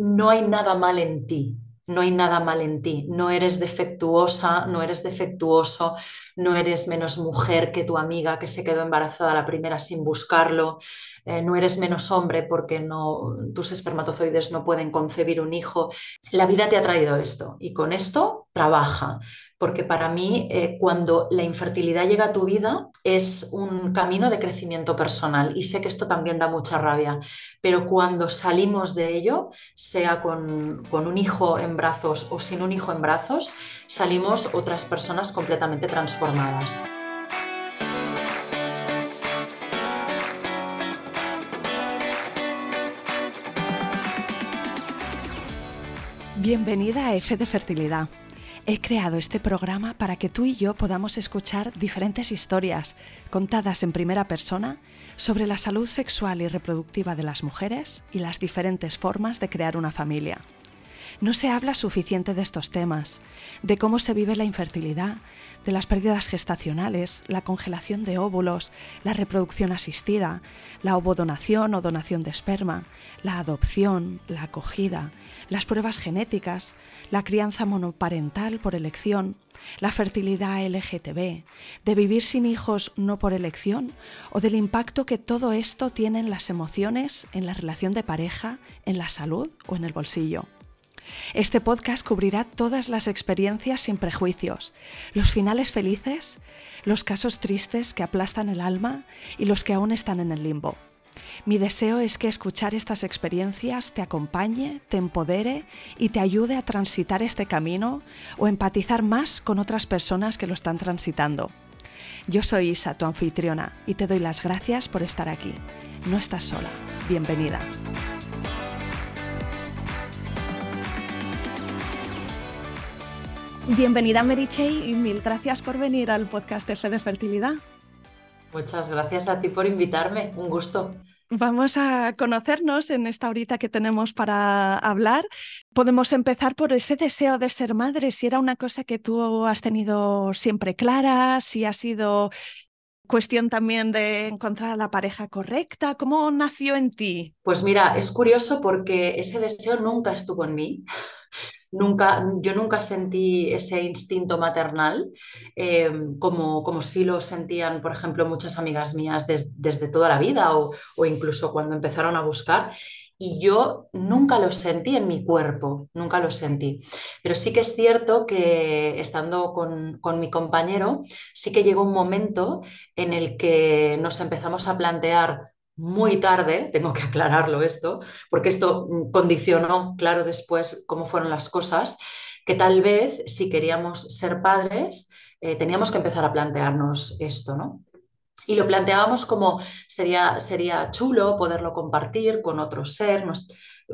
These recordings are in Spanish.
no hay nada mal en ti, no hay nada mal en ti, no eres defectuosa, no eres defectuoso, no eres menos mujer que tu amiga que se quedó embarazada la primera sin buscarlo, eh, no eres menos hombre porque no, tus espermatozoides no pueden concebir un hijo. La vida te ha traído esto y con esto trabaja, porque para mí eh, cuando la infertilidad llega a tu vida es un camino de crecimiento personal y sé que esto también da mucha rabia, pero cuando salimos de ello, sea con, con un hijo en brazos o sin un hijo en brazos, salimos otras personas completamente transformadas. Bienvenida a F de Fertilidad. He creado este programa para que tú y yo podamos escuchar diferentes historias contadas en primera persona sobre la salud sexual y reproductiva de las mujeres y las diferentes formas de crear una familia. No se habla suficiente de estos temas, de cómo se vive la infertilidad, de las pérdidas gestacionales, la congelación de óvulos, la reproducción asistida, la ovodonación o donación de esperma, la adopción, la acogida, las pruebas genéticas, la crianza monoparental por elección, la fertilidad LGTB, de vivir sin hijos no por elección o del impacto que todo esto tiene en las emociones, en la relación de pareja, en la salud o en el bolsillo. Este podcast cubrirá todas las experiencias sin prejuicios, los finales felices, los casos tristes que aplastan el alma y los que aún están en el limbo. Mi deseo es que escuchar estas experiencias te acompañe, te empodere y te ayude a transitar este camino o empatizar más con otras personas que lo están transitando. Yo soy Isa, tu anfitriona, y te doy las gracias por estar aquí. No estás sola. Bienvenida. Bienvenida Merichey y mil gracias por venir al podcast F de Fertilidad. Muchas gracias a ti por invitarme, un gusto. Vamos a conocernos en esta horita que tenemos para hablar. Podemos empezar por ese deseo de ser madre, si era una cosa que tú has tenido siempre clara, si ha sido cuestión también de encontrar a la pareja correcta. ¿Cómo nació en ti? Pues mira, es curioso porque ese deseo nunca estuvo en mí nunca, yo nunca sentí ese instinto maternal eh, como, como sí lo sentían, por ejemplo, muchas amigas mías desde toda la vida o, incluso cuando empezaron a buscar. Y yo nunca lo sentí en mi cuerpo, nunca lo sentí. Pero sí que es cierto que estando con, con mi compañero, sí que llegó un momento en el que nos empezamos a plantear muy tarde, tengo que aclararlo esto, porque esto mm, condicionó, claro, después cómo fueron las cosas, que tal vez si queríamos ser padres, eh, teníamos que empezar a plantearnos esto, ¿no? Y lo planteábamos como sería, sería chulo poderlo compartir con otro ser,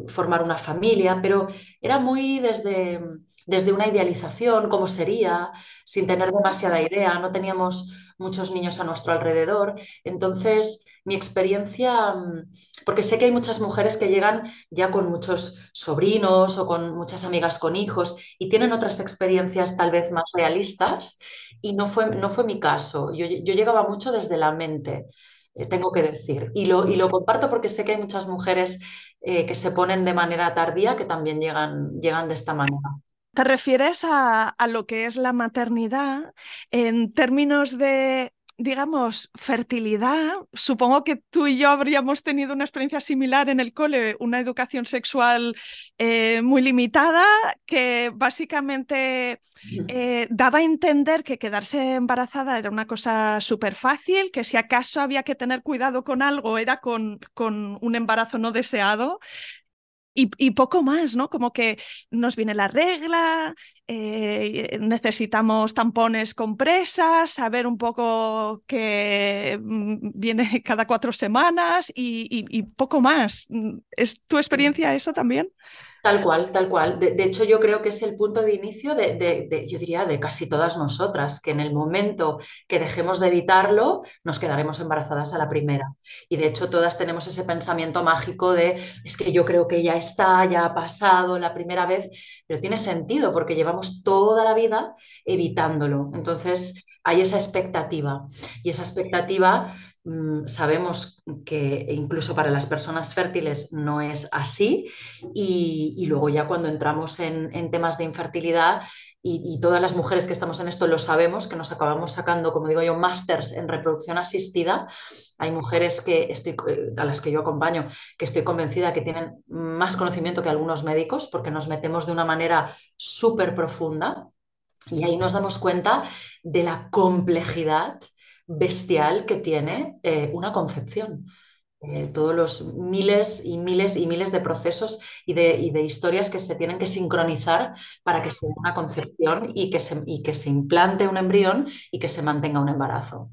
formar una familia, pero era muy desde, desde una idealización, cómo sería, sin tener demasiada idea, no teníamos muchos niños a nuestro alrededor. Entonces, mi experiencia, mm, porque sé que hay muchas mujeres que llegan ya con muchos sobrinos o con muchas amigas con hijos y tienen otras experiencias tal vez más realistas y no fue, no fue mi caso. Yo, llegaba mucho desde la mente, eh, tengo que decir, y lo, y lo comparto porque sé que hay muchas mujeres eh, que se ponen de manera tardía que también llegan, llegan de esta manera. ¿Te refieres a, lo que es la maternidad en términos de, digamos, fertilidad? Supongo que tú y yo habríamos tenido una experiencia similar en el cole, una educación sexual eh, muy limitada que básicamente eh, daba a entender que quedarse embarazada era una cosa súper fácil, que si acaso había que tener cuidado con algo era con, con un embarazo no deseado. Y, poco más, ¿no? Como que nos viene la regla, eh, necesitamos tampones compresas, saber un poco que mm, viene cada cuatro semanas y, poco más. ¿Es tu experiencia eso también? Tal cual, tal cual. De, hecho, yo creo que es el punto de inicio de, yo diría, de casi todas nosotras, que en el momento que dejemos de evitarlo, nos quedaremos embarazadas a la primera. Y de hecho, todas tenemos ese pensamiento mágico de, es que yo creo que ya está, ya ha pasado la primera vez, pero tiene sentido porque llevamos toda la vida evitándolo. Entonces, hay esa expectativa. Y esa expectativa sabemos que incluso para las personas fértiles no es así y, y luego ya cuando entramos en, en temas de infertilidad y, y, todas las mujeres que estamos en esto lo sabemos, que nos acabamos sacando, como digo yo, másters en reproducción asistida. Hay mujeres que estoy, eh, a las que yo acompaño que estoy convencida que tienen más conocimiento que algunos médicos porque nos metemos de una manera súper profunda y ahí nos damos cuenta de la complejidad bestial que tiene eh, una concepción. Eh, todos los miles y miles y miles de procesos y de, y de, historias que se tienen que sincronizar para que se dé una concepción y que, se, y que se implante un embrión y que se mantenga un embarazo.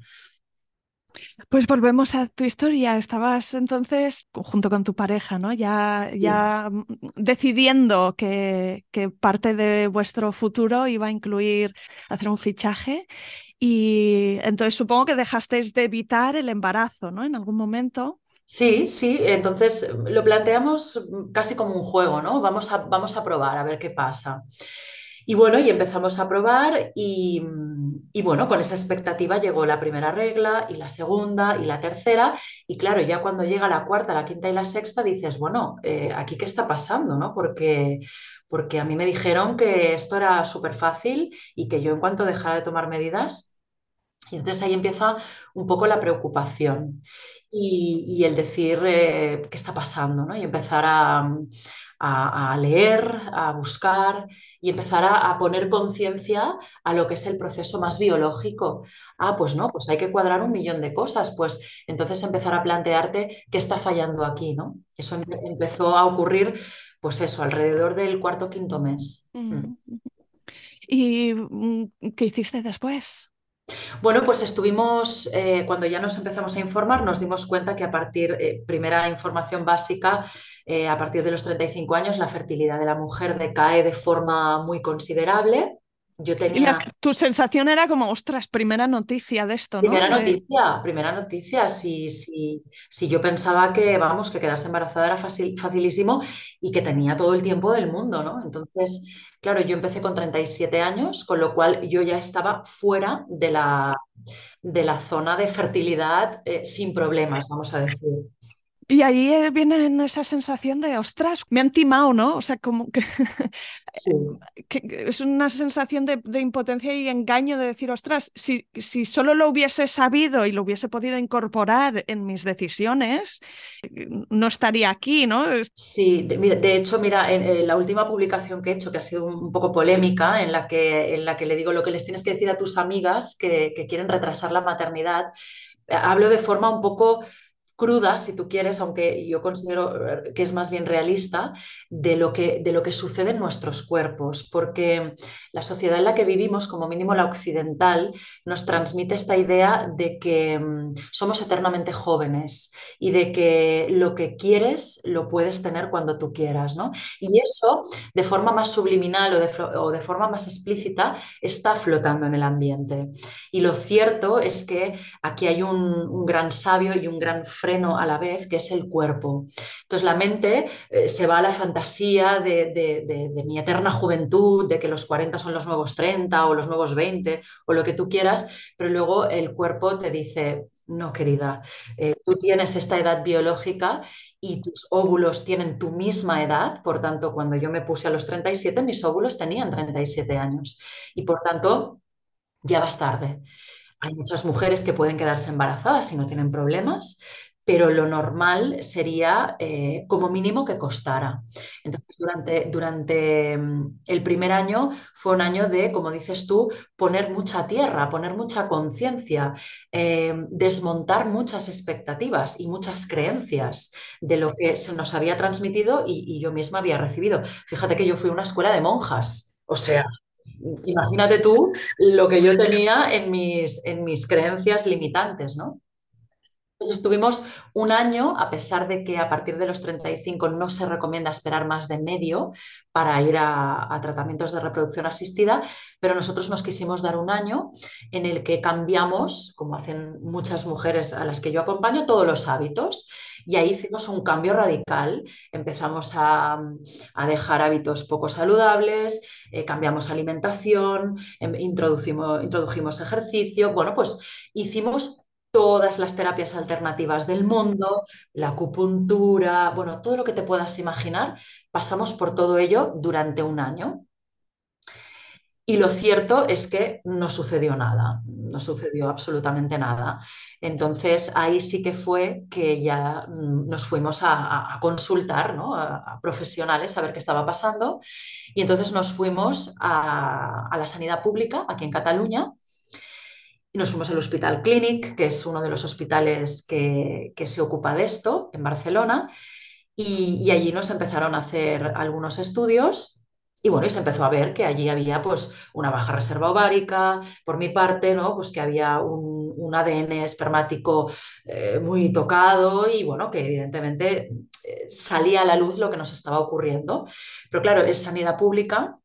Pues volvemos a tu historia. Estabas entonces junto con tu pareja, ¿no? Ya, ya sí. decidiendo que, que, parte de vuestro futuro iba a incluir hacer un fichaje. Y entonces supongo que dejasteis de evitar el embarazo, ¿no? En algún momento. Sí, sí, entonces lo planteamos casi como un juego, ¿no? Vamos a, vamos a probar a ver qué pasa. Y bueno, y empezamos a probar y, y, bueno, con esa expectativa llegó la primera regla y la segunda y la tercera. Y claro, ya cuando llega la cuarta, la quinta y la sexta, dices, bueno, eh, ¿aquí qué está pasando? ¿no? Porque, porque a mí me dijeron que esto era súper fácil y que yo en cuanto dejara de tomar medidas, y entonces ahí empieza un poco la preocupación y, y el decir eh, qué está pasando, ¿no? Y empezar a a, a leer, a buscar y empezar a, a poner conciencia a lo que es el proceso más biológico. Ah, pues no, pues hay que cuadrar un millón de cosas, pues entonces empezar a plantearte qué está fallando aquí, ¿no? Eso empezó a ocurrir, pues eso, alrededor del cuarto quinto mes. Mm. ¿Y qué hiciste después? Bueno, pues estuvimos, eh, cuando ya nos empezamos a informar, nos dimos cuenta que a partir, eh, primera información básica, eh, a partir de los 35 años la fertilidad de la mujer decae de forma muy considerable. Yo tenía... Y tu sensación era como, ostras, primera noticia de esto, ¿no? Primera noticia, primera noticia. Si, si, si yo pensaba que, vamos, que quedarse embarazada era fácil, facilísimo y que tenía todo el tiempo del mundo, ¿no? Entonces, claro, yo empecé con 37 años, con lo cual yo ya estaba fuera de la, de la zona de fertilidad eh, sin problemas, vamos a decir. Y ahí viene esa sensación de, ostras, me han timado, ¿no? O sea, como que, sí. que es una sensación de, de, impotencia y engaño de decir, ostras, si, si solo lo hubiese sabido y lo hubiese podido incorporar en mis decisiones, no estaría aquí, ¿no? Sí, de, de hecho, mira, en, en, la última publicación que he hecho, que ha sido un poco polémica, en la que, en la que le digo lo que les tienes que decir a tus amigas que, que quieren retrasar la maternidad, hablo de forma un poco cruda, si tú quieres, aunque yo considero que es más bien realista, de lo que, de lo que sucede en nuestros cuerpos, porque la sociedad en la que vivimos, como mínimo la occidental, nos transmite esta idea de que um, somos eternamente jóvenes y de que lo que quieres lo puedes tener cuando tú quieras, ¿no? Y eso, de forma más subliminal o de, o de forma más explícita, está flotando en el ambiente. Y lo cierto es que aquí hay un, un gran sabio y un gran freno a la vez, que es el cuerpo. Entonces la mente eh, se va a la fantasía de, mi eterna juventud, de que los 40 son los nuevos 30 o los nuevos 20 o lo que tú quieras, pero luego el cuerpo te dice, no, querida, eh, tú tienes esta edad biológica y tus óvulos tienen tu misma edad, por tanto, cuando yo me puse a los 37, mis óvulos tenían 37 años y por tanto, ya vas tarde. Hay muchas mujeres que pueden quedarse embarazadas si no tienen problemas, pero lo normal sería eh, como mínimo que costara. Entonces, durante, durante mm, el primer año fue un año de, como dices tú, poner mucha tierra, poner mucha conciencia, eh, desmontar muchas expectativas y muchas creencias de lo que se nos había transmitido y, y yo misma había recibido. Fíjate que yo fui a una escuela de monjas, o sea, imagínate tú lo que yo tenía en mis, en mis creencias limitantes, ¿no? Pues estuvimos un año, a pesar de que a partir de los 35 no se recomienda esperar más de medio para ir a, tratamientos de reproducción asistida, pero nosotros nos quisimos dar un año en el que cambiamos, como hacen muchas mujeres a las que yo acompaño, todos los hábitos. Y ahí hicimos un cambio radical. Empezamos a, a dejar hábitos poco saludables, eh, cambiamos alimentación, eh, introdujimos, introdujimos ejercicio. Bueno, pues hicimos todas las terapias alternativas del mundo, la acupuntura, bueno, todo lo que te puedas imaginar, pasamos por todo ello durante un año. Y lo cierto es que no sucedió nada, no sucedió absolutamente nada. Entonces ahí sí que fue que ya mm, nos fuimos a, consultar ¿no? a, profesionales a ver qué estaba pasando. Y entonces nos fuimos a, la sanidad pública aquí en Cataluña. Y nos fuimos al Hospital Clínic, que es uno de los hospitales que, se ocupa de esto en Barcelona. Y, allí nos empezaron a hacer algunos estudios y bueno, y se empezó a ver que allí había pues una baja reserva ovárica, por mi parte, ¿no? Pues que había un, ADN espermático eh, muy tocado y bueno, que evidentemente eh, salía a la luz lo que nos estaba ocurriendo. Pero claro, es sanidad pública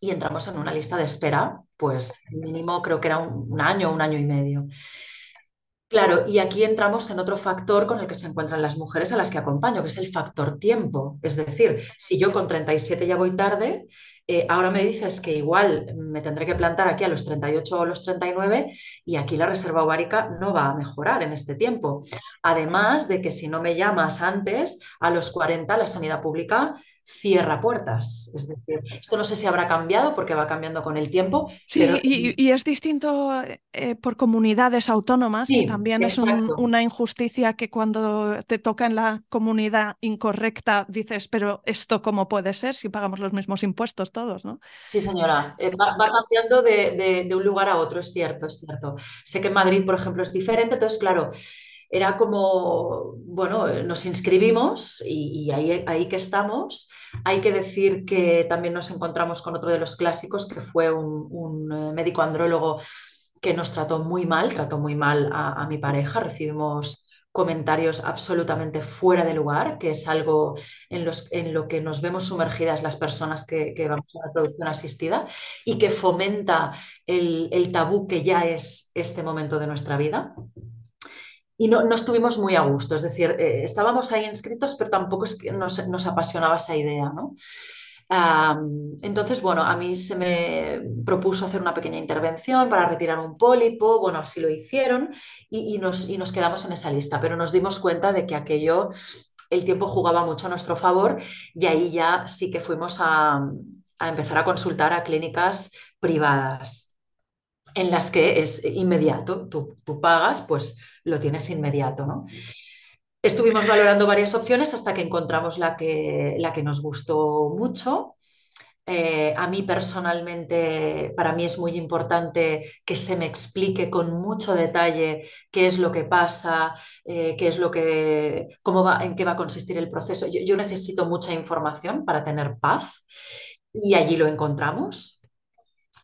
y entramos en una lista de espera, pues mínimo creo que era un, un año, un año y medio. Claro, y aquí entramos en otro factor con el que se encuentran las mujeres a las que acompaño, que es el factor tiempo. Es decir, si yo con 37 ya voy tarde, eh, ahora me dices que igual me tendré que plantar aquí a los 38 o los 39 y aquí la reserva ovárica no va a mejorar en este tiempo. Además de que si no me llamas antes, a los 40 la sanidad pública cierra puertas. Es decir, esto no sé si habrá cambiado porque va cambiando con el tiempo. Sí, y, es distinto eh, por comunidades autónomas, también es una injusticia que cuando te toca en la comunidad incorrecta dices, pero esto cómo puede ser si pagamos los mismos impuestos todos, ¿no? Sí, señora, eh, va, cambiando de, de un lugar a otro, es cierto, es cierto. Sé que en Madrid, por ejemplo, es diferente, entonces, claro, era como, bueno, nos inscribimos y, ahí, ahí, que estamos. Hay que decir que también nos encontramos con otro de los clásicos, que fue un, eh, médico andrólogo que nos trató muy mal, trató muy mal a, mi pareja. Recibimos comentarios absolutamente fuera de lugar, que es algo en, los, en lo que nos vemos sumergidas las personas que, vamos a la producción asistida y que fomenta el, el tabú que ya es este momento de nuestra vida y no, no, estuvimos muy a gusto, es decir, eh, estábamos ahí inscritos, pero tampoco es que nos, nos apasionaba esa idea, ¿no? entonces, bueno, a mí se me propuso hacer una pequeña intervención para retirar un pólipo, bueno, así lo hicieron y, y, nos, y nos quedamos en esa lista, pero nos dimos cuenta de que aquello, el tiempo jugaba mucho a nuestro favor y ahí ya sí que fuimos a, a empezar a consultar a clínicas privadas en las que es inmediato, tú, pagas, pues lo tienes inmediato, ¿no? Estuvimos valorando varias opciones hasta que encontramos la que, la que nos gustó mucho. Eh, a mí personalmente, para mí es muy importante que se me explique con mucho detalle qué es lo que pasa, eh, qué es lo que, cómo va, en qué va a consistir el proceso. yo necesito mucha información para tener paz y allí lo encontramos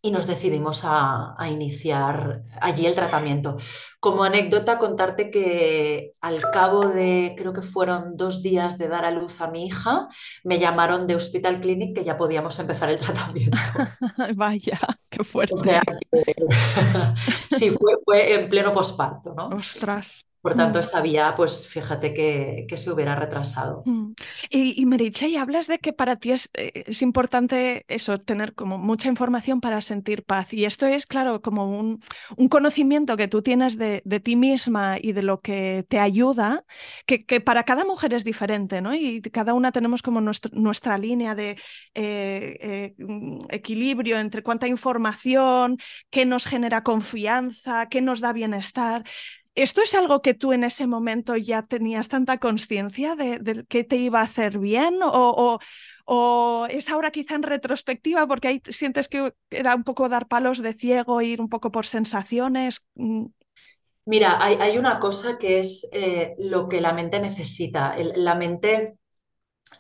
y nos decidimos a, iniciar allí el tratamiento. Como anécdota, contarte que al cabo de, creo que fueron dos días de dar a luz a mi hija, me llamaron de Hospital Clinic que ya podíamos empezar el tratamiento. Vaya, qué fuerte. O sea, sí, fue, fue en pleno posparto, ¿no? Ostras. Por tanto, mm. sabía, pues fíjate que, se hubiera retrasado. Mm. Y, y hablas de que para ti es, eh, es, importante eso, tener como mucha información para sentir paz. Y esto es, claro, como un, un conocimiento que tú tienes de, de, ti misma y de lo que te ayuda, que, que, para cada mujer es diferente, ¿no? Y cada una tenemos como nuestra línea de eh, eh, mm, equilibrio entre cuánta información, qué nos genera confianza, qué nos da bienestar. ¿Esto es algo que tú en ese momento ya tenías tanta conciencia de, que te iba a hacer bien? O, es ahora quizá en retrospectiva porque ahí sientes que era un poco dar palos de ciego, ir un poco por sensaciones? Mm. Mira, hay, una cosa que es eh, lo que la mente necesita. la mente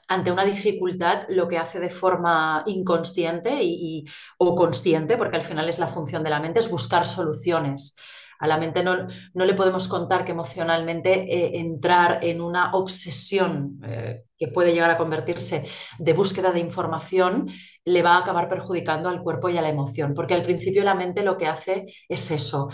ante una dificultad lo que hace de forma inconsciente y, o consciente, porque al final es la función de la mente, es buscar soluciones. A la mente no, no le podemos contar que emocionalmente eh, entrar en una obsesión eh, que puede llegar a convertirse de búsqueda de información le va a acabar perjudicando al cuerpo y a la emoción, porque al principio la mente lo que hace es eso,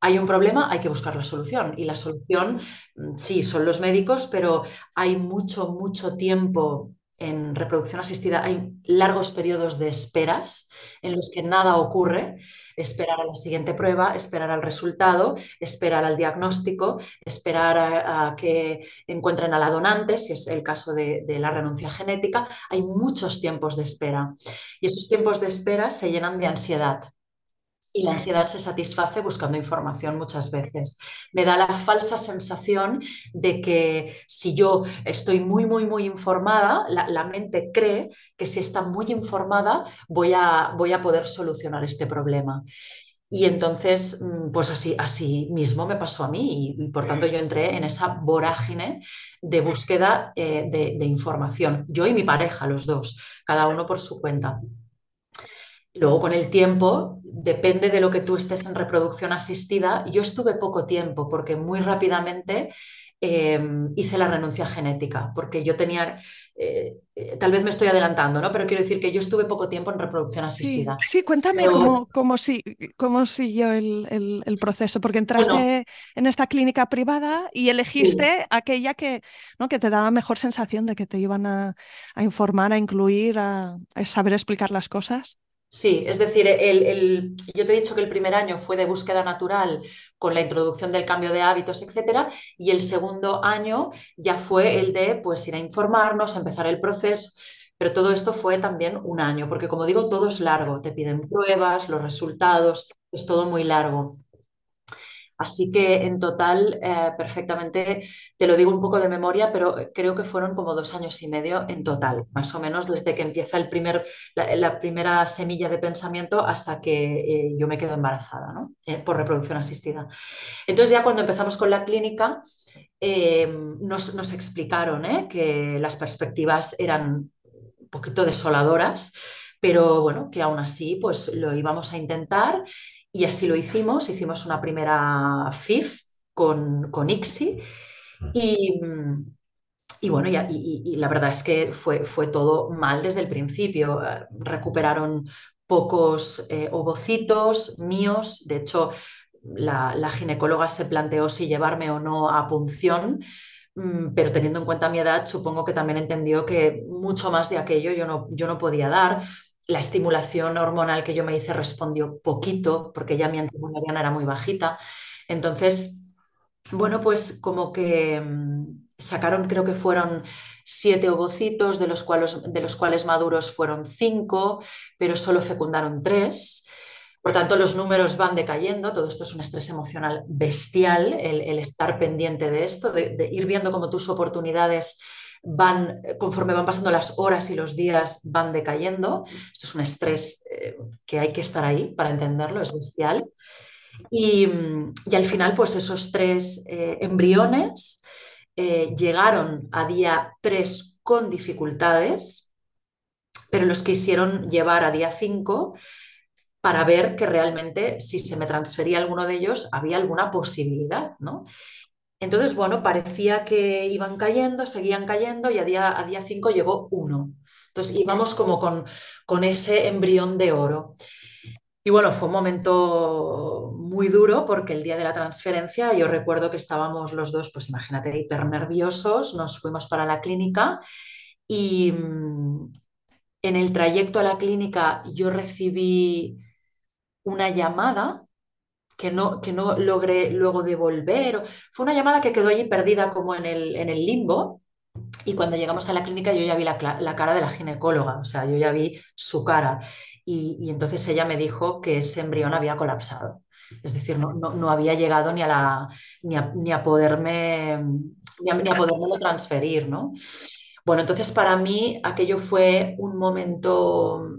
hay un problema, hay que buscar la solución. Y la solución, mm, sí, son los médicos, pero hay mucho, mucho tiempo en reproducción asistida hay largos periodos de esperas en los que nada ocurre, esperar a la siguiente prueba, esperar al resultado, esperar al diagnóstico, esperar a, que encuentren a la donante, si es el caso de, la renuncia genética. Hay muchos tiempos de espera. Y esos tiempos de espera se llenan de ansiedad y la ansiedad se satisface buscando información muchas veces. Me da la falsa sensación de que si yo estoy muy, muy, muy informada, la, mente cree que si está muy informada voy a, voy a poder solucionar este problema. Y entonces, mm, pues así, así mismo me pasó a mí y, por tanto yo entré en esa vorágine de búsqueda eh, de información, yo y mi pareja, los dos, cada uno por su cuenta. Luego, con el tiempo, depende de lo que tú estés en reproducción asistida. Yo estuve poco tiempo porque muy rápidamente em, hice la renuncia genética, porque yo tenía, eh, eh, tal vez me estoy adelantando, ¿no? Pero quiero decir que yo estuve poco tiempo en reproducción asistida. Sí, cuéntame cómo, si, cómo, siguió el, proceso, porque entraste en esta clínica privada y elegiste aquella que, ¿no? que te daba mejor sensación de que te iban a, informar, a incluir, a saber explicar las cosas. Sí, es decir, el, yo te he dicho que el primer año fue de búsqueda natural con la introducción del cambio de hábitos, etcétera, y el segundo año ya fue el de pues ir a informarnos, empezar el proceso. Pero todo esto fue también un año, porque como digo, todo es largo, te piden pruebas, los resultados, es todo muy largo. Así que en total, eh, perfectamente, te lo digo un poco de memoria, pero creo que fueron como dos años y medio en total, más o menos desde que empieza el primer, la, primera semilla de pensamiento hasta que eh, yo me quedo embarazada, ¿no? Eh, por reproducción asistida. Entonces ya cuando empezamos con la clínica, nos, nos, explicaron que las perspectivas eran un poquito desoladoras, pero bueno, que aún así pues lo íbamos a intentar y así lo hicimos, hicimos una primera FIF con, con ICSI y, y bueno, y, la verdad es que fue, fue todo mal desde el principio. Eh, recuperaron pocos eh, ovocitos míos, de hecho la, la, ginecóloga se planteó si llevarme o no a punción, mm, pero teniendo en cuenta mi edad, supongo que también entendió que mucho más de aquello yo no, yo no podía dar la estimulación hormonal que yo me hice respondió poquito, porque ya mi antimoniana era muy bajita. Entonces, bueno, pues como que mm, sacaron, creo que fueron siete ovocitos, de los cuales, de los cuales maduros fueron cinco, pero solo fecundaron tres. Por tanto, los números van decayendo, todo esto es un estrés emocional bestial, el, estar pendiente de esto, de, de, ir viendo como tus oportunidades van, conforme van pasando las horas y los días, van decayendo. Esto es un estrés eh, que hay que estar ahí para entenderlo, es bestial. Y, al final, pues esos tres eh, embriones eh, llegaron a día 3 con dificultades, pero los quisieron llevar a día 5 para ver que realmente si se me transfería alguno de ellos había alguna posibilidad, ¿no? Entonces, bueno, parecía que iban cayendo, seguían cayendo y a día, a día 5 llegó uno. Entonces íbamos como con, con ese embrión de oro. Y bueno, fue un momento muy duro porque el día de la transferencia yo recuerdo que estábamos los dos, pues imagínate, hiper nerviosos, nos fuimos para la clínica y mm, en el trayecto a la clínica yo recibí una llamada que no, que no logré luego devolver. Fue una llamada que quedó allí perdida como en el, en el limbo. Y cuando llegamos a la clínica yo ya vi la, cara de la ginecóloga, o sea, yo ya vi su cara. Y, entonces ella me dijo que ese embrión había colapsado. Es decir, no, no, había llegado ni a, la, ni a, ni a poderme ni a, ni transferir, ¿no? Bueno, entonces para mí aquello fue un momento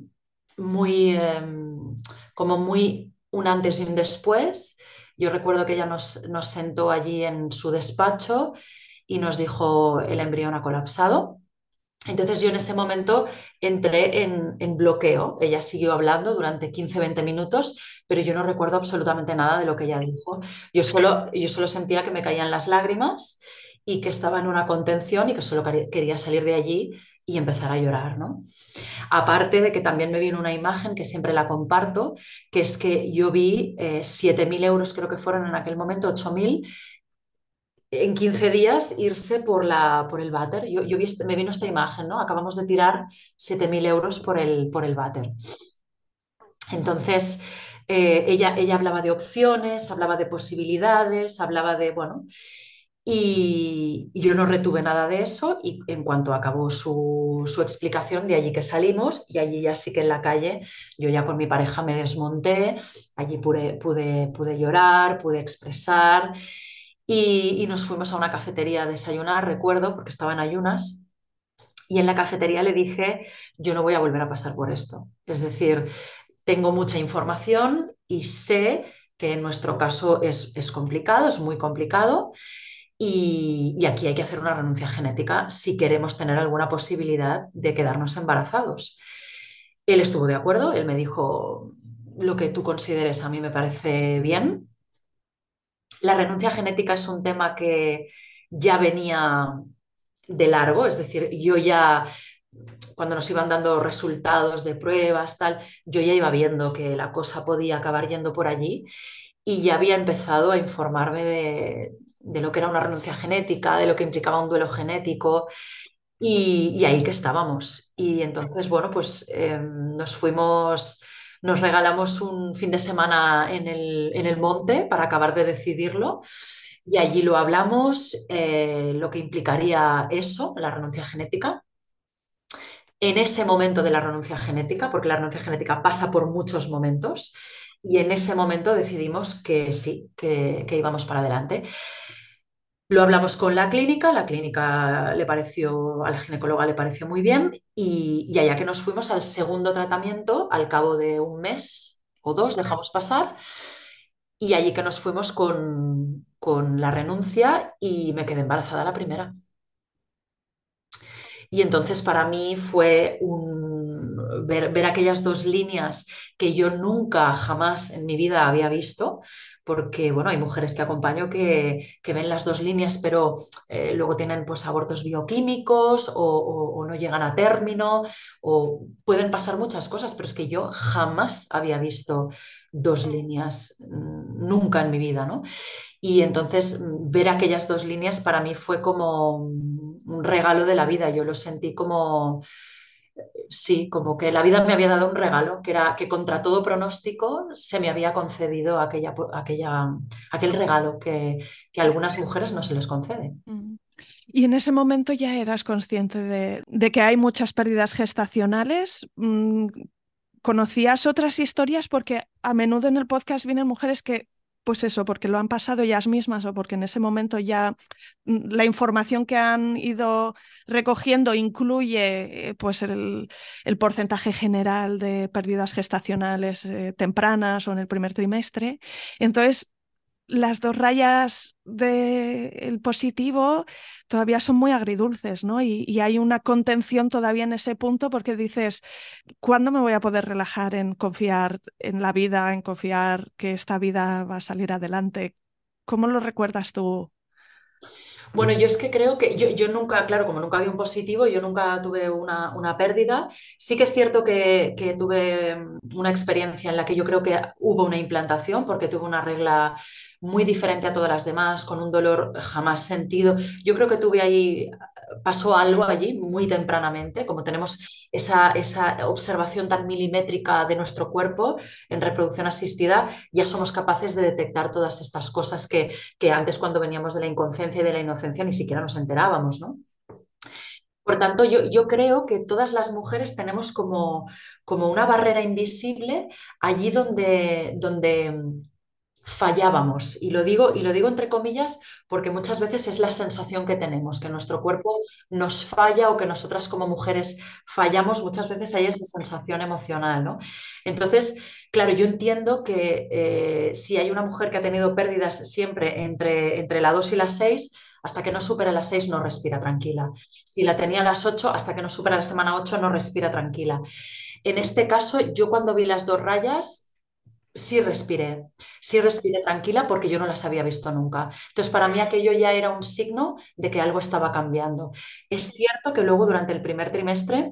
muy, em, como muy un antes y un después. Yo recuerdo que ella nos, nos sentó allí en su despacho y nos dijo el embrión ha colapsado. Entonces yo en ese momento entré en, en, bloqueo. Ella siguió hablando durante 15-20 minutos, pero yo no recuerdo absolutamente nada de lo que ella dijo. Yo solo, yo solo sentía que me caían las lágrimas y que estaba en una contención y que solo quería salir de allí y empezar a llorar, ¿no? Aparte de que también me vino una imagen que siempre la comparto, que es que yo vi eh, 7.000 euros, creo que fueron en aquel momento, 8.000, en 15 días irse por, la, por el váter. Yo, yo este, me vino esta imagen, ¿no? Acabamos de tirar 7.000 euros por el, por el váter. Entonces, eh, ella, ella hablaba de opciones, hablaba de posibilidades, hablaba de, bueno, y, yo no retuve nada de eso y en cuanto acabó su, su, explicación, de allí que salimos y allí ya sí que en la calle, yo ya con mi pareja me desmonté, allí pude, pude, pude llorar, pude expresar y, nos fuimos a una cafetería a desayunar, recuerdo, porque estaba en ayunas. Y en la cafetería le dije, yo no voy a volver a pasar por esto. Es decir, tengo mucha información y sé que en nuestro caso es, es complicado, es muy complicado y, aquí hay que hacer una renuncia genética si queremos tener alguna posibilidad de quedarnos embarazados. Él estuvo de acuerdo, él me dijo, lo que tú consideres a mí me parece bien. La renuncia genética es un tema que ya venía de largo, es decir, yo ya, cuando nos iban dando resultados de pruebas, tal, yo ya iba viendo que la cosa podía acabar yendo por allí y ya había empezado a informarme de, de lo que era una renuncia genética, de lo que implicaba un duelo genético. Y, ahí que estábamos. Y entonces, bueno, pues em, nos fuimos, nos regalamos un fin de semana en el, en el monte para acabar de decidirlo. Y allí lo hablamos, eh, lo que implicaría eso, la renuncia genética. En ese momento de la renuncia genética, porque la renuncia genética pasa por muchos momentos, y en ese momento decidimos que sí, que, que íbamos para adelante. Lo hablamos con la clínica, la clínica le pareció, a la ginecóloga le pareció muy bien y, allá que nos fuimos al segundo tratamiento, al cabo de un mes o dos, dejamos pasar y allí que nos fuimos con, con la renuncia y me quedé embarazada la primera. Y entonces para mí fue ver, ver, aquellas dos líneas que yo nunca, jamás en mi vida había visto, porque bueno, hay mujeres que acompaño que, ven las dos líneas, pero eh, luego tienen pues abortos bioquímicos o, no llegan a término, o pueden pasar muchas cosas, pero es que yo jamás había visto dos líneas, mm, nunca en mi vida, ¿no? Y entonces mm, ver aquellas dos líneas para mí fue como un regalo de la vida, yo lo sentí como sí, como que la vida me había dado un regalo, que era que contra todo pronóstico se me había concedido aquella, aquella, aquel regalo que, a algunas mujeres no se les concede. Mm. Y en ese momento ya eras consciente de, que hay muchas pérdidas gestacionales. Mm, ¿Conocías otras historias? Porque a menudo en el podcast vienen mujeres que pues eso, porque lo han pasado ellas mismas o porque en ese momento ya mm, la información que han ido recogiendo incluye eh, pues el, porcentaje general de pérdidas gestacionales eh, tempranas o en el primer trimestre. Entonces, las dos rayas del positivo todavía son muy agridulces, ¿no? Y, hay una contención todavía en ese punto porque dices, ¿cuándo me voy a poder relajar en confiar en la vida, en confiar que esta vida va a salir adelante? ¿Cómo lo recuerdas tú? Bueno, yo es que creo que yo, nunca, claro, como nunca había un positivo, yo nunca tuve una, pérdida. Sí que es cierto que, que, tuve una experiencia en la que yo creo que hubo una implantación porque tuve una regla muy diferente a todas las demás, con un dolor jamás sentido. Yo creo que tuve ahí, pasó algo allí muy tempranamente, como tenemos esa, esa observación tan milimétrica de nuestro cuerpo en reproducción asistida, ya somos capaces de detectar todas estas cosas que, que antes cuando veníamos de la inconsciencia y de la inocencia ni siquiera nos enterábamos, ¿no? Por tanto, yo, yo, creo que todas las mujeres tenemos como, como una barrera invisible allí donde, donde fallábamos. Y lo digo, y lo digo entre comillas porque muchas veces es la sensación que tenemos, que nuestro cuerpo nos falla o que nosotras como mujeres fallamos, muchas veces hay esa sensación emocional, ¿no? Entonces, claro, yo entiendo que eh, si hay una mujer que ha tenido pérdidas siempre entre, entre la 2 y la 6, hasta que no supera las 6 no respira tranquila. Si la tenía a las 8, hasta que no supera la semana 8 no respira tranquila. En este caso, yo cuando vi las dos rayas, sí respiré, sí respiré tranquila porque yo no las había visto nunca. Entonces, para mí aquello ya era un signo de que algo estaba cambiando. Es cierto que luego durante el primer trimestre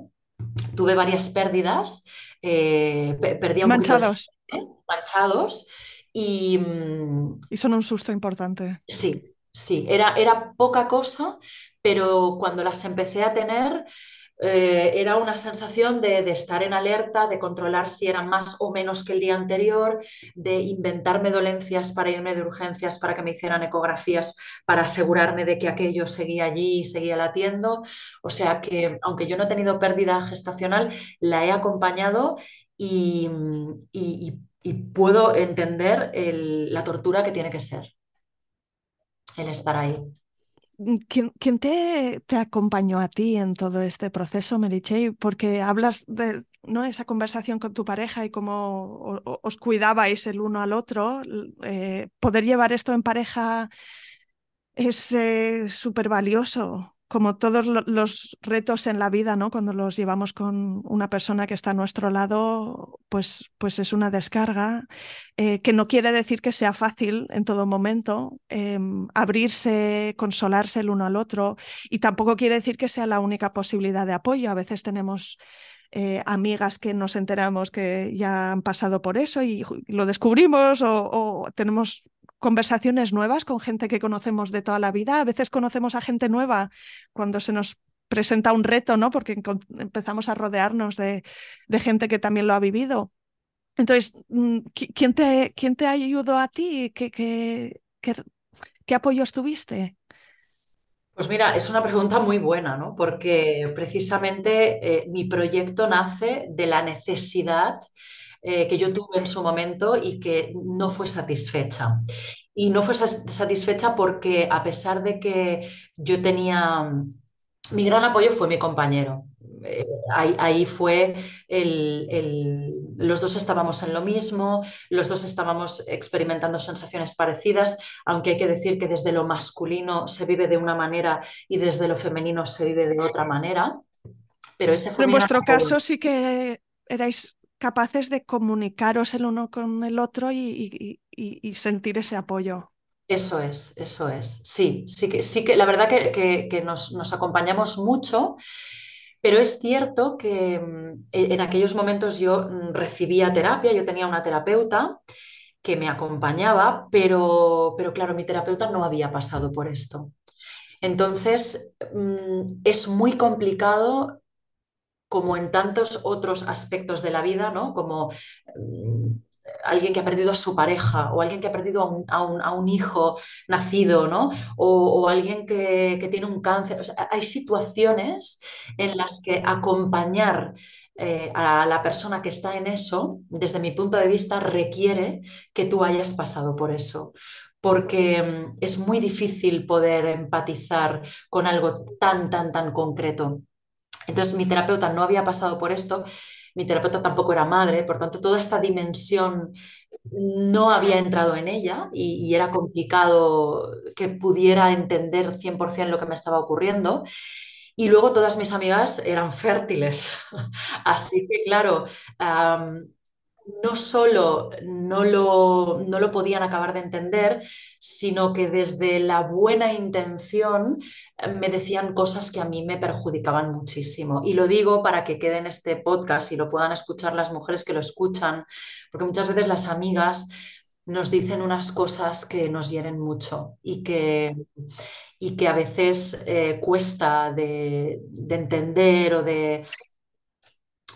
tuve varias pérdidas, eh, perdí un manchados. manchados y... Mm, y son un susto importante. Sí, sí, era, era poca cosa, pero cuando las empecé a tener eh, era una sensación de, estar en alerta, de controlar si eran más o menos que el día anterior, de inventarme dolencias para irme de urgencias, para que me hicieran ecografías, para asegurarme de que aquello seguía allí y seguía latiendo. O sea que, aunque yo no he tenido pérdida gestacional, la he acompañado y, puedo entender la tortura que tiene que ser el estar ahí. Mm, ¿Quién, quién te, te, acompañó a ti en todo este proceso, Merichey? Porque hablas de ¿no? esa conversación con tu pareja y cómo os cuidabais el uno al otro. Eh, poder llevar esto en pareja es eh, súper valioso como todos los retos en la vida, ¿no? Cuando los llevamos con una persona que está a nuestro lado, pues, pues es una descarga, eh, que no quiere decir que sea fácil en todo momento eh, abrirse, consolarse el uno al otro, y tampoco quiere decir que sea la única posibilidad de apoyo. A veces tenemos eh, amigas que nos enteramos que ya han pasado por eso y, lo descubrimos o tenemos conversaciones nuevas con gente que conocemos de toda la vida. A veces conocemos a gente nueva cuando se nos presenta un reto, ¿no? Porque empezamos a rodearnos de, de gente que también lo ha vivido. Entonces, mm, ¿quién te, quién te ayudó a ti? ¿Qué, qué, qué, qué apoyos tuviste? Pues mira, es una pregunta muy buena, ¿no? Porque precisamente eh, mi proyecto nace de la necesidad eh, que yo tuve en su momento y que no fue satisfecha. Y no fue satisfecha porque a pesar de que yo tenía, mi gran apoyo fue mi compañero. Eh, ahí, ahí, fue el, el, los dos estábamos en lo mismo, los dos estábamos experimentando sensaciones parecidas, aunque hay que decir que desde lo masculino se vive de una manera y desde lo femenino se vive de otra manera. Pero ese fue en vuestro caso sí que erais capaces de comunicaros el uno con el otro y, sentir ese apoyo. Eso es, eso es. Sí, sí que, sí que la verdad que, nos, nos, acompañamos mucho, pero es cierto que mm, en aquellos momentos yo mm, recibía terapia, yo tenía una terapeuta que me acompañaba, pero, pero claro, mi terapeuta no había pasado por esto. Entonces, mm, es muy complicado como en tantos otros aspectos de la vida, ¿no? Como mm, alguien que ha perdido a su pareja o alguien que ha perdido a un, hijo nacido, ¿no? O, alguien que, tiene un cáncer. Hay situaciones en las que acompañar eh, a la persona que está en eso, desde mi punto de vista, requiere que tú hayas pasado por eso porque mm, es muy difícil poder empatizar con algo tan, tan, tan concreto. Entonces mi terapeuta no había pasado por esto, mi terapeuta tampoco era madre, por tanto toda esta dimensión no había entrado en ella y, era complicado que pudiera entender 100% lo que me estaba ocurriendo. Y luego todas mis amigas eran fértiles. Así que, claro, no solo no lo, no lo, podían acabar de entender, sino que desde la buena intención eh, me decían cosas que a mí me perjudicaban muchísimo. Y lo digo para que quede en este podcast y lo puedan escuchar las mujeres que lo escuchan, porque muchas veces las amigas nos dicen unas cosas que nos hieren mucho y que, y que a veces eh, cuesta de, de entender o de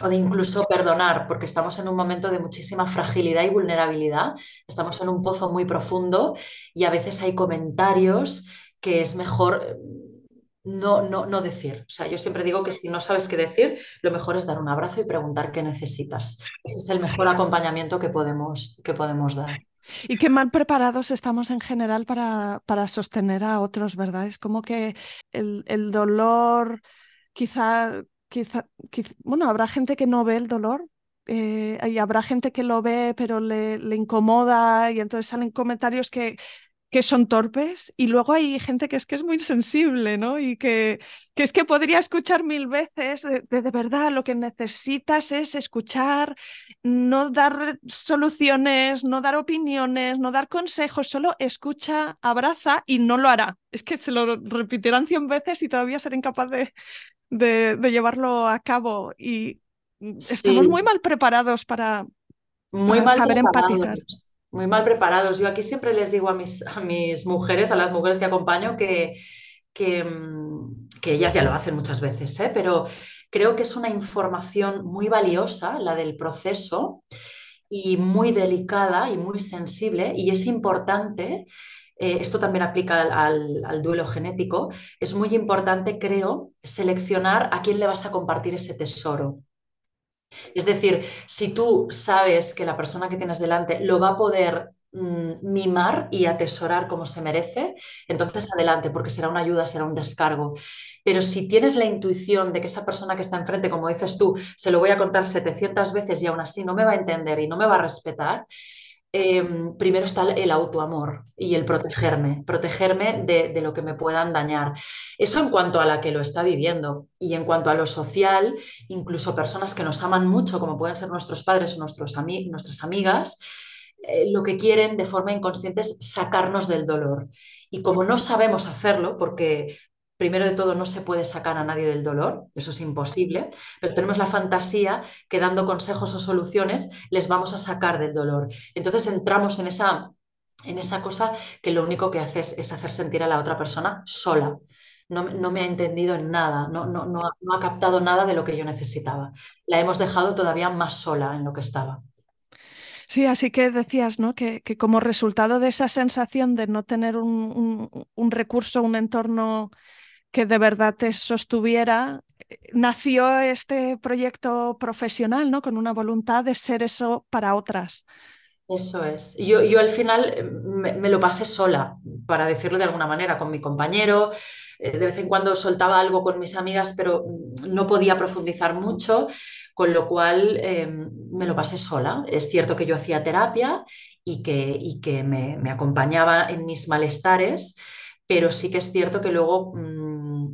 o de incluso perdonar, porque estamos en un momento de muchísima fragilidad y vulnerabilidad, estamos en un pozo muy profundo y a veces hay comentarios que es mejor eh, no, no, no decir. O sea, yo siempre digo que si no sabes qué decir, lo mejor es dar un abrazo y preguntar qué necesitas. Ese es el mejor acompañamiento que podemos, que podemos dar. Y qué mal preparados estamos en general para, para sostener a otros, ¿verdad? Es como que el, el dolor quizá quizá, bueno, habrá gente que no ve el dolor eh, y habrá gente que lo ve pero le, le, incomoda y entonces salen comentarios que, que son torpes y luego hay gente que es que es muy sensible, ¿no? Y que, que es que podría escuchar mil veces, de, de, de, verdad, lo que necesitas es escuchar, no dar soluciones, no dar opiniones, no dar consejos, solo escucha, abraza y no lo hará. Es que se lo repetirán cien veces y todavía será incapaz de, de, de llevarlo a cabo y sí. estamos muy mal preparados para, muy para mal saber preparados. empatizar. muy mal preparados. Yo aquí siempre les digo a mis, a mis mujeres, a las mujeres que acompaño, que, que, mm, que ellas ya lo hacen muchas veces, ¿eh? pero creo que es una información muy valiosa, la del proceso, y muy delicada y muy sensible, y es importante. Eh, esto también aplica al, duelo genético. Es muy importante, creo, seleccionar a quién le vas a compartir ese tesoro. Es decir, si tú sabes que la persona que tienes delante lo va a poder mm, mimar y atesorar como se merece, entonces adelante, porque será una ayuda, será un descargo. Pero si tienes la intuición de que esa persona que está enfrente, como dices tú, se lo voy a contar 700 veces y aún así no me va a entender y no me va a respetar, eh, primero está el autoamor y el protegerme, protegerme de, de lo que me puedan dañar. Eso en cuanto a la que lo está viviendo y en cuanto a lo social, incluso personas que nos aman mucho, como pueden ser nuestros padres o nuestros ami- nuestras amigas, eh, lo que quieren de forma inconsciente es sacarnos del dolor. Y como no sabemos hacerlo, porque primero de todo no se puede sacar a nadie del dolor, eso es imposible, pero tenemos la fantasía que dando consejos o soluciones les vamos a sacar del dolor. Entonces entramos en esa, en esa cosa que lo único que hace es, hacer sentir a la otra persona sola. No, no me ha entendido en nada, no, no, no ha, captado nada de lo que yo necesitaba. La hemos dejado todavía más sola en lo que estaba. Sí, así que decías, ¿no? Que, que como resultado de esa sensación de no tener un- un recurso, un entorno que de verdad te sostuviera, nació este proyecto profesional, ¿no? Con una voluntad de ser eso para otras. Eso es. Yo, yo al final eh, me, lo pasé sola, para decirlo de alguna manera, con mi compañero. Eh, De vez en cuando soltaba algo con mis amigas, pero mm, no podía profundizar mucho, con lo cual eh, me lo pasé sola. Es cierto que yo hacía terapia y que, y que me, me acompañaba en mis malestares, pero sí que es cierto que luego mm,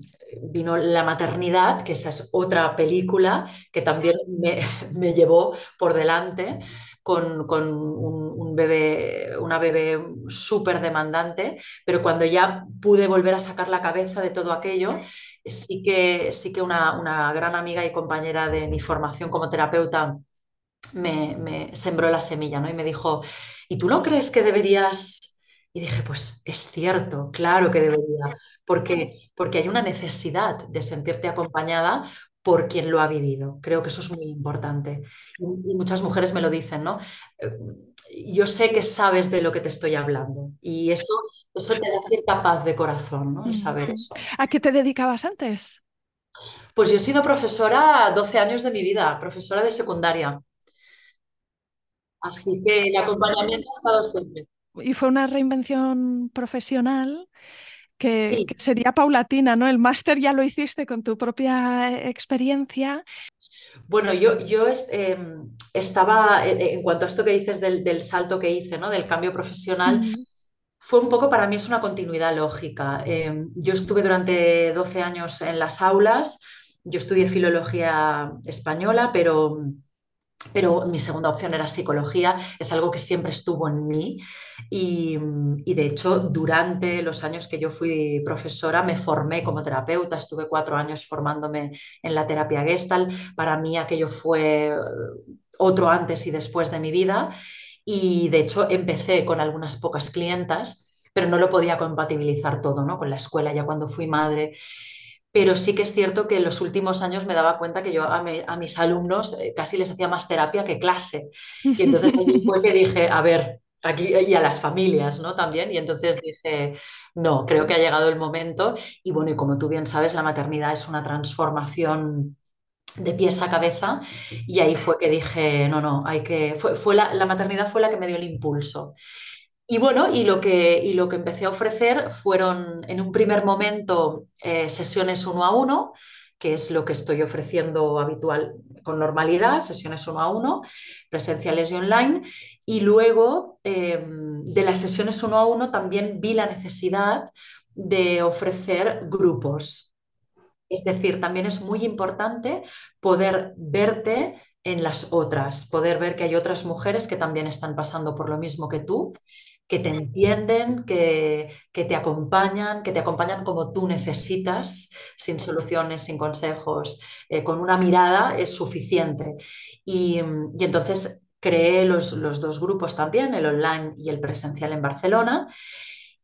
vino la maternidad, que esa es otra película que también me, me llevó por delante con, con un, bebé, una bebé súper demandante, pero cuando ya pude volver a sacar la cabeza de todo aquello, sí que, sí que una, una gran amiga y compañera de mi formación como terapeuta me, me sembró la semilla, ¿no? Y me dijo, ¿y tú no crees que deberías...? Y dije, pues es cierto, claro que debería, porque, porque hay una necesidad de sentirte acompañada por quien lo ha vivido. Creo que eso es muy importante. Y, muchas mujeres me lo dicen, ¿no? Eh, Yo sé que sabes de lo que te estoy hablando y eso, eso te da cierta paz de corazón, ¿no? El saber eso. ¿A qué te dedicabas antes? Pues yo he sido profesora 12 años de mi vida, profesora de secundaria. Así que el acompañamiento ha estado siempre. Y fue una reinvención profesional que, sería paulatina, ¿no? El máster ya lo hiciste con tu propia experiencia. bueno, yo, yo es- eh, estaba, en, cuanto a esto que dices del, del salto que hice, ¿no? Del cambio profesional, fue un poco, para mí es una continuidad lógica. Eh, yo estuve durante 12 años en las aulas, yo estudié filología española, pero pero mi segunda opción era psicología, es algo que siempre estuvo en mí. Y, de hecho durante los años que yo fui profesora me formé como terapeuta, estuve cuatro años formándome en la terapia Gestalt, para mí aquello fue eh, otro antes y después de mi vida. Y de hecho empecé con algunas pocas clientas, pero no lo podía compatibilizar todo, ¿no? Con la escuela. Ya cuando fui madre pero sí que es cierto que en los últimos años me daba cuenta que yo a, mi- a mis alumnos eh, casi les hacía más terapia que clase. Y entonces ahí fue que dije, a ver, aquí y a las familias, ¿no? También. Y entonces dije, no, creo que ha llegado el momento. Y bueno, y como tú bien sabes, la maternidad es una transformación de pies a cabeza. Y ahí fue que dije, no, no, hay que. Fue, fue la, la maternidad fue la que me dio el impulso. Y bueno, y lo que, y lo que empecé a ofrecer fueron en un primer momento eh, sesiones uno a uno, que es lo que estoy ofreciendo habitual con normalidad, sesiones uno a uno, presenciales y online. Y luego eh, de las sesiones uno a uno también vi la necesidad de ofrecer grupos. Es decir, también es muy importante poder verte en las otras, poder ver que hay otras mujeres que también están pasando por lo mismo que tú que te entienden, que, que, te acompañan, que te acompañan como tú necesitas, sin soluciones, sin consejos, eh, con una mirada es suficiente. Y, y, entonces creé los, los dos grupos también, el online y el presencial en Barcelona.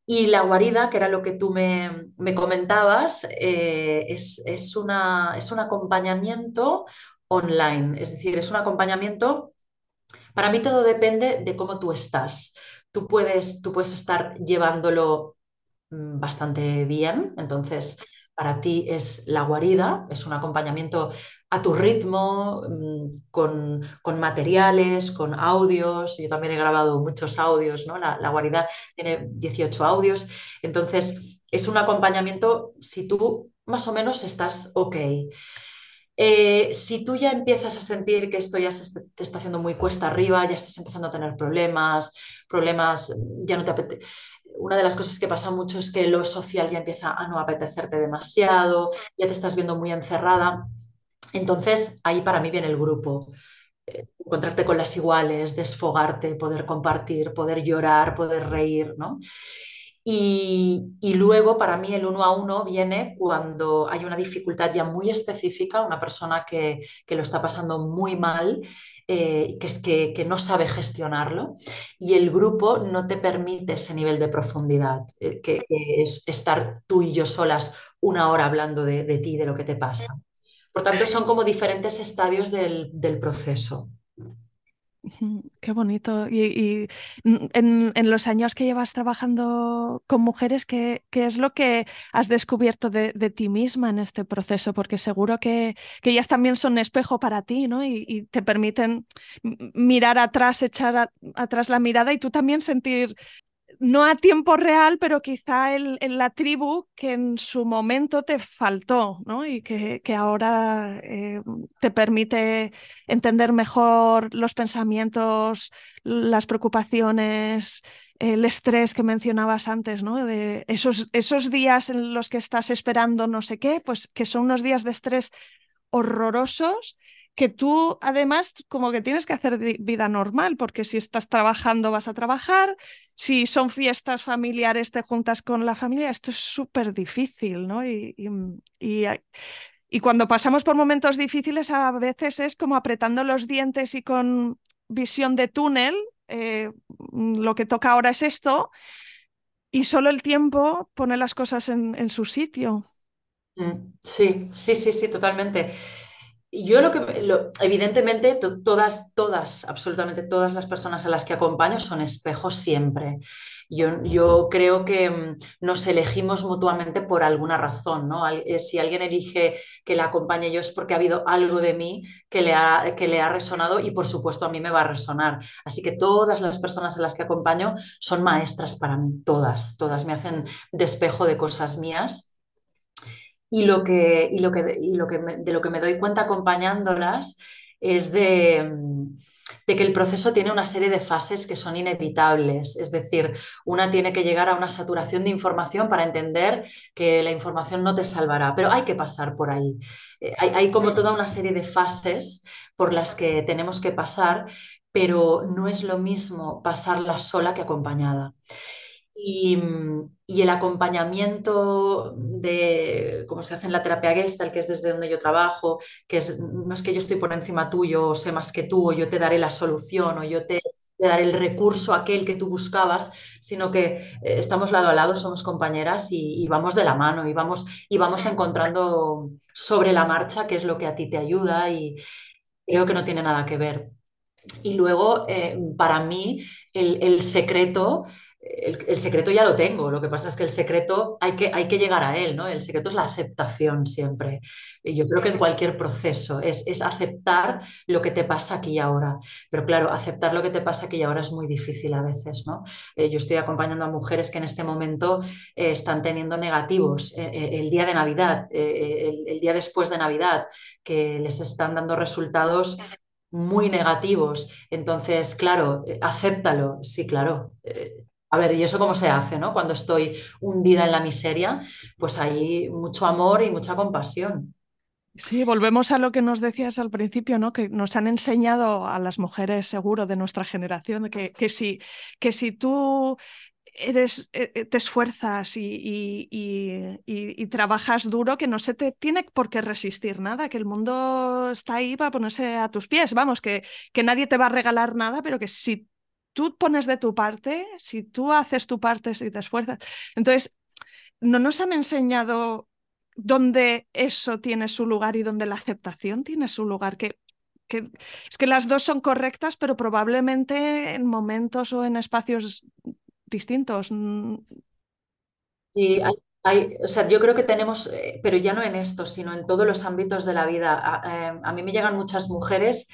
Y la guarida, que era lo que tú me, me comentabas, eh, es, es, una, es un acompañamiento online, es decir, es un acompañamiento, para mí todo depende de cómo tú estás. Tú puedes, tú puedes estar llevándolo mm, bastante bien, entonces para ti es la guarida, es un acompañamiento a tu ritmo, mm, con, con, materiales, con audios. Yo también he grabado muchos audios, ¿no? La, la, guarida tiene 18 audios. Entonces, es un acompañamiento si tú más o menos estás ok. Eh, si tú ya empiezas a sentir que esto ya se te está haciendo muy cuesta arriba, ya estás empezando a tener problemas, problemas, ya no te apetece. Una de las cosas que pasa mucho es que lo social ya empieza a no apetecerte demasiado, ya te estás viendo muy encerrada. Entonces, ahí para mí viene el grupo. Eh, encontrarte con las iguales, desfogarte, poder compartir, poder llorar, poder reír, ¿no? Y, y, luego para mí el uno a uno viene cuando hay una dificultad ya muy específica, una persona que, que lo está pasando muy mal, eh, que, que, que, no sabe gestionarlo y el grupo no te permite ese nivel de profundidad, eh, que, es estar tú y yo solas una hora hablando de, de ti, de lo que te pasa. Por tanto, son como diferentes estadios del, del proceso. Qué bonito. Y, en, en, los años que llevas trabajando con mujeres, ¿qué, qué es lo que has descubierto de, de, ti misma en este proceso? Porque seguro que, que ellas también son espejo para ti, ¿no? Y, te permiten mirar atrás, echar atrás la mirada y tú también sentir no a tiempo real, pero quizá en, en, la tribu que en su momento te faltó, ¿no? Y que, que ahora eh, te permite entender mejor los pensamientos, las preocupaciones, el estrés que mencionabas antes, ¿no? De esos, esos días en los que estás esperando no sé qué, pues que son unos días de estrés horrorosos que tú además como que tienes que hacer vida normal, porque si estás trabajando vas a trabajar, si son fiestas familiares te juntas con la familia, esto es súper difícil, ¿no? Y, y, y, y, cuando pasamos por momentos difíciles a veces es como apretando los dientes y con visión de túnel, eh, lo que toca ahora es esto, y solo el tiempo pone las cosas en, en su sitio. Mm, sí, sí, sí, sí, totalmente. Yo lo que, evidentemente, to, todas, todas, absolutamente todas las personas a las que acompaño son espejos siempre. Yo, yo creo que mm, nos elegimos mutuamente por alguna razón, ¿no? Eh, si alguien elige que la acompañe yo es porque ha habido algo de mí que le, ha, que le ha resonado y por supuesto a mí me va a resonar. Así que todas las personas a las que acompaño son maestras para mí, todas, todas me hacen despejo de cosas mías y lo que, y lo que, y lo que de lo que me doy cuenta acompañándolas es de, de, que el proceso tiene una serie de fases que son inevitables. Es decir, una tiene que llegar a una saturación de información para entender que la información no te salvará, pero hay que pasar por ahí. Eh, hay, hay como toda una serie de fases por las que tenemos que pasar, pero no es lo mismo pasarla sola que acompañada. Y, y, el acompañamiento de cómo se hace en la terapia gestal, que es desde donde yo trabajo, que es, no es que yo estoy por encima tuyo o sé más que tú, o yo te daré la solución, o yo te, daré el recurso aquel que tú buscabas, sino que eh, estamos lado a lado, somos compañeras y, vamos de la mano y vamos, y vamos encontrando sobre la marcha qué es lo que a ti te ayuda y creo que no tiene nada que ver. Y luego, eh, para mí, el secreto el, secreto ya lo tengo, lo que pasa es que el secreto hay que, hay que llegar a él, ¿no? El secreto es la aceptación siempre. Y yo creo que en cualquier proceso es, es, aceptar lo que te pasa aquí y ahora. Pero claro, aceptar lo que te pasa aquí y ahora es muy difícil a veces, ¿no? Eh, yo estoy acompañando a mujeres que en este momento eh, están teniendo negativos eh, el día de Navidad, el, día después de Navidad, que les están dando resultados muy negativos. Entonces, claro, acéptalo, sí, claro. A ver, ¿y eso cómo se hace, no? Cuando estoy hundida en la miseria, pues hay mucho amor y mucha compasión. Sí, volvemos a lo que nos decías al principio, ¿no? Que nos han enseñado a las mujeres, seguro, de nuestra generación, que, que, si, que si tú eres, eh, eh, te esfuerzas y, y, trabajas duro, que no se te tiene por qué resistir nada, que el mundo está ahí para ponerse a tus pies. Vamos, que, que nadie te va a regalar nada, pero que si tú pones de tu parte, si tú haces tu parte, si te esfuerzas. Entonces, no nos han enseñado dónde eso tiene su lugar y dónde la aceptación tiene su lugar, que es que las dos son correctas, pero probablemente en momentos o en espacios distintos. Sí, hay, o sea, yo creo que tenemos, eh, pero ya no en esto, sino en todos los ámbitos de la vida. A, eh, mí me llegan muchas mujeres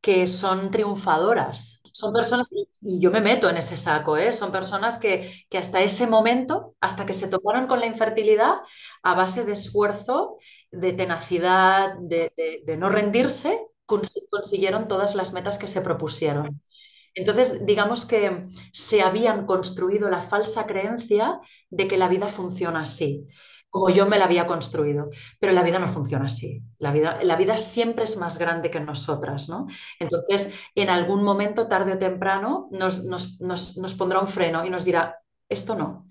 que son triunfadoras. Son personas, y yo me meto en ese saco, ¿eh? son personas que, que hasta ese momento, hasta que se toparon con la infertilidad, a base de esfuerzo, de tenacidad, de, de no rendirse, consiguieron todas las metas que se propusieron. Entonces, digamos que se habían construido la falsa creencia de que la vida funciona así, como yo me la había construido, pero la vida no funciona así. La vida, la vida siempre es más grande que nosotras, ¿no? Entonces, en algún momento, tarde o temprano, nos, nos, nos pondrá un freno y nos dirá, esto no.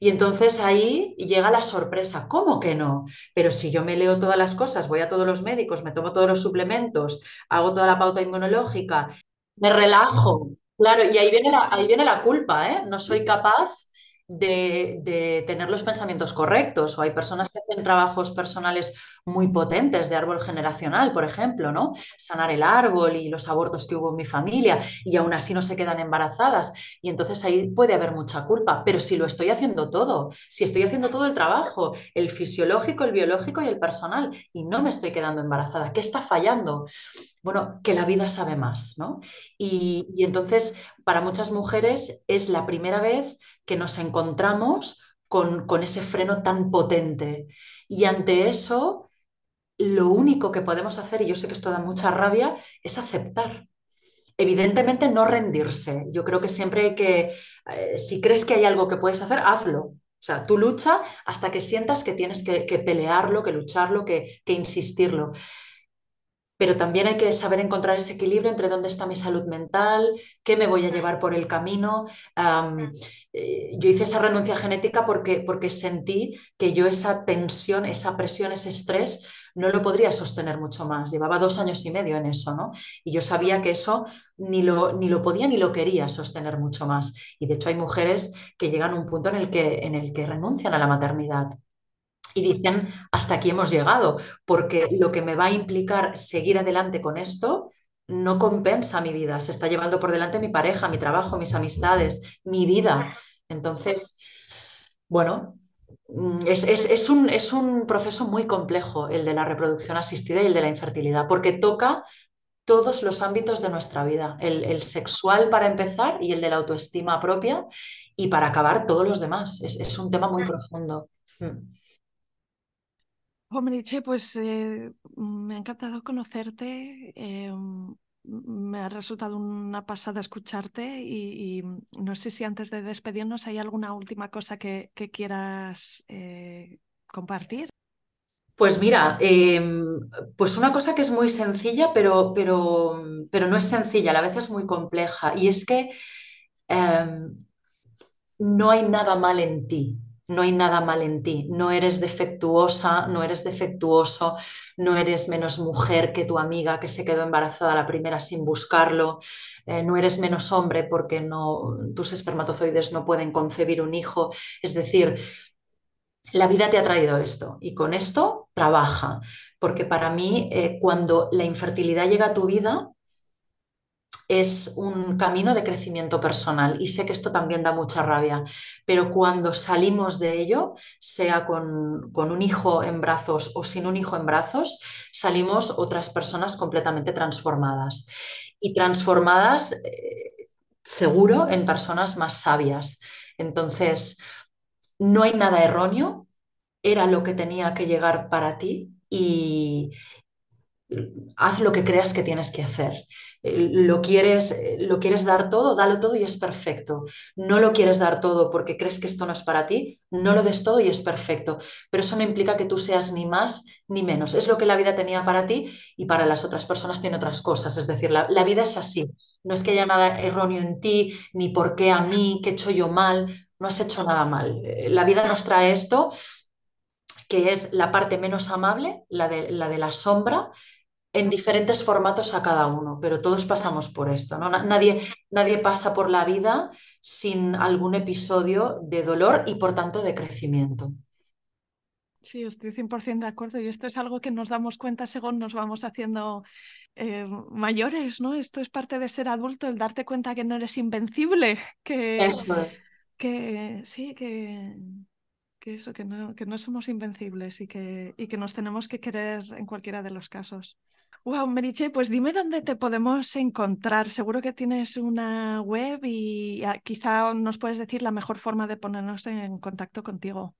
Y entonces ahí llega la sorpresa, ¿cómo que no? Pero si yo me leo todas las cosas, voy a todos los médicos, me tomo todos los suplementos, hago toda la pauta inmunológica, me relajo. Claro, y ahí viene la, ahí viene la culpa, ¿eh? No soy capaz de, tener los pensamientos correctos. O hay personas que hacen trabajos personales muy potentes de árbol generacional, por ejemplo, ¿no? Sanar el árbol y los abortos que hubo en mi familia y aún así no se quedan embarazadas. Y entonces ahí puede haber mucha culpa. Pero si lo estoy haciendo todo, si estoy haciendo todo el trabajo, el fisiológico, el biológico y el personal, y no me estoy quedando embarazada, ¿qué está fallando? bueno, que la vida sabe más, ¿no? Y, y, entonces, para muchas mujeres es la primera vez que nos encontramos con, con ese freno tan potente. Y ante eso, lo único que podemos hacer, y yo sé que esto da mucha rabia, es aceptar. Evidentemente no rendirse. Yo creo que siempre hay que, eh, si crees que hay algo que puedes hacer, hazlo. O sea, tú lucha hasta que sientas que tienes que, pelearlo, que lucharlo, que insistirlo pero también hay que saber encontrar ese equilibrio entre dónde está mi salud mental, qué me voy a llevar por el camino. Eh, yo hice esa renuncia genética porque, porque sentí que yo esa tensión, esa presión, ese estrés, no lo podría sostener mucho más. Llevaba dos años y medio en eso, ¿no? Y yo sabía que eso ni lo, ni lo podía ni lo quería sostener mucho más. Y de hecho hay mujeres que llegan a un punto en el que, en el que renuncian a la maternidad y dicen, hasta aquí hemos llegado, porque lo que me va a implicar seguir adelante con esto no compensa mi vida, se está llevando por delante mi pareja, mi trabajo, mis amistades, mi vida. Entonces, bueno, mm, es, un, es un proceso muy complejo el de la reproducción asistida y el de la infertilidad, porque toca todos los ámbitos de nuestra vida, el, sexual para empezar y el de la autoestima propia y para acabar todos los demás. Es, un tema muy profundo. Mm. Homeriche, pues eh, me ha encantado conocerte. Eh, me ha resultado una pasada escucharte y, no sé si antes de despedirnos hay alguna última cosa que, quieras eh, compartir. Pues mira, em, pues una cosa que es muy sencilla, pero, pero, pero no es sencilla, a la vez es muy compleja, y es que em, no hay nada mal en ti no hay nada mal en ti, no eres defectuosa, no eres defectuoso, no eres menos mujer que tu amiga que se quedó embarazada la primera sin buscarlo, eh, no eres menos hombre porque no, tus espermatozoides no pueden concebir un hijo, es decir, la vida te ha traído esto y con esto trabaja, porque para mí eh, cuando la infertilidad llega a tu vida, es un camino de crecimiento personal y sé que esto también da mucha rabia, pero cuando salimos de ello, sea con, un hijo en brazos o sin un hijo en brazos, salimos otras personas completamente transformadas y transformadas eh, seguro en personas más sabias. Entonces, no hay nada erróneo, era lo que tenía que llegar para ti y, haz lo que creas que tienes que hacer. Eh, lo quieres, eh, lo quieres dar todo, dalo todo y es perfecto. No lo quieres dar todo porque crees que esto no es para ti, no lo des todo y es perfecto. Pero eso no implica que tú seas ni más ni menos. Es lo que la vida tenía para ti y para las otras personas tiene otras cosas. Es decir, la, vida es así. No es que haya nada erróneo en ti, ni por qué a mí, qué he hecho yo mal. no has hecho nada mal. La vida nos trae esto, que es la parte menos amable, la, de la sombra, en diferentes formatos a cada uno, pero todos pasamos por esto, ¿no? Nadie, nadie pasa por la vida sin algún episodio de dolor y por tanto de crecimiento. Sí, estoy 100% de acuerdo y esto es algo que nos damos cuenta según nos vamos haciendo eh, mayores, ¿no? Esto es parte de ser adulto, el darte cuenta que no eres invencible, que... Eso es. Que sí, que, que eso, que no, que no somos invencibles y que, y que nos tenemos que querer en cualquiera de los casos. Wow, Meriche, pues dime dónde te podemos encontrar. Seguro que tienes una web y ah, quizá nos puedes decir la mejor forma de ponernos en contacto contigo.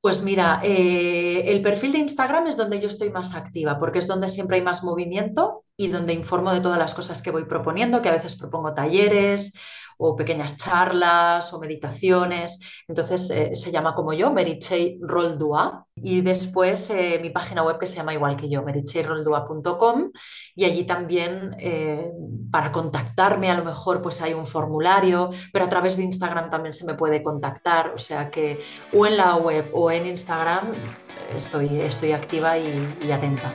Pues mira, eh, el perfil de Instagram es donde yo estoy más activa, porque es donde siempre hay más movimiento y donde informo de todas las cosas que voy proponiendo, que a veces propongo talleres o pequeñas charlas o meditaciones. Entonces eh, se llama como yo, Merichey Roldua. Y después eh, mi página web que se llama igual que yo, mericheyroldua.com. Y allí también eh, para contactarme a lo mejor pues hay un formulario, pero a través de Instagram también se me puede contactar. O sea que o en la web o en Instagram estoy, estoy activa y atenta.